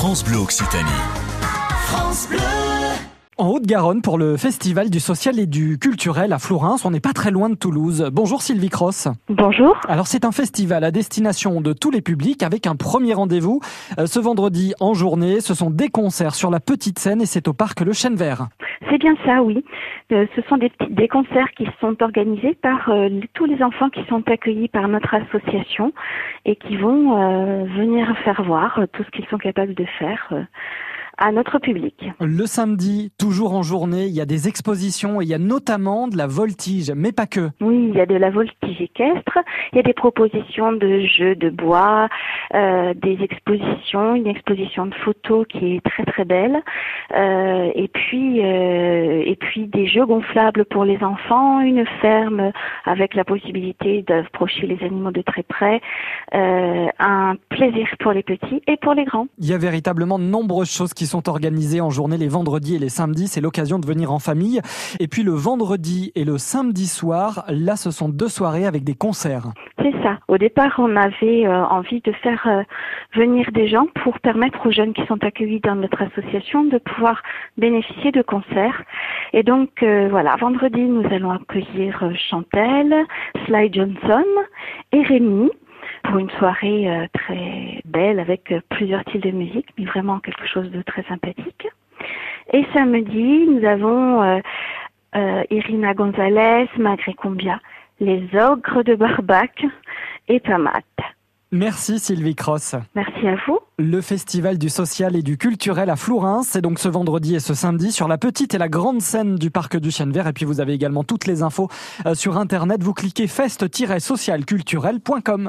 France Bleu Occitanie. France Bleu. En Haute-Garonne pour le Festival du social et du culturel à Flourens. On n'est pas très loin de Toulouse. Bonjour Sylvie Cross. Bonjour. Alors c'est un festival à destination de tous les publics avec un premier rendez-vous euh, ce vendredi en journée. Ce sont des concerts sur la petite scène et c'est au parc Le Chêne Vert. C'est bien ça, oui. Euh, ce sont des, des concerts qui sont organisés par euh, tous les enfants qui sont accueillis par notre association et qui vont euh, venir faire voir tout ce qu'ils sont capables de faire à notre public. Le samedi, toujours en journée, il y a des expositions et il y a notamment de la voltige, mais pas que. Oui, il y a de la voltige équestre, il y a des propositions de jeux de bois, euh, des expositions, une exposition de photos qui est très très belle, euh, et puis euh, et puis des jeux gonflables pour les enfants, une ferme avec la possibilité d'approcher les animaux de très près, euh, un plaisir pour les petits et pour les grands. Il y a véritablement de nombreuses choses qui sont organisées en journée les vendredis et les samedis. C'est l'occasion de venir en famille. Et puis le vendredi et le samedi soir, là ce sont deux soirées avec des concerts. C'est ça. Au départ, on avait euh, envie de faire euh, venir des gens pour permettre aux jeunes qui sont accueillis dans notre association de pouvoir bénéficier de concerts. Et donc, euh, voilà, vendredi, nous allons accueillir euh, Chantel, Sly Johnson et Rémi pour une soirée euh, très belle avec euh, plusieurs styles de musique, mais vraiment quelque chose de très sympathique. Et samedi, nous avons euh, Irina Gonzalez, Magret Combia, les ogres de Barbac et Pamat. Merci Sylvie Cross. Merci à vous. Le festival du social et du culturel à Flourens, c'est donc ce vendredi et ce samedi sur la petite et la grande scène du parc du Chêne Vert. Et puis vous avez également toutes les infos sur internet. Vous cliquez fest-socialculturel.com.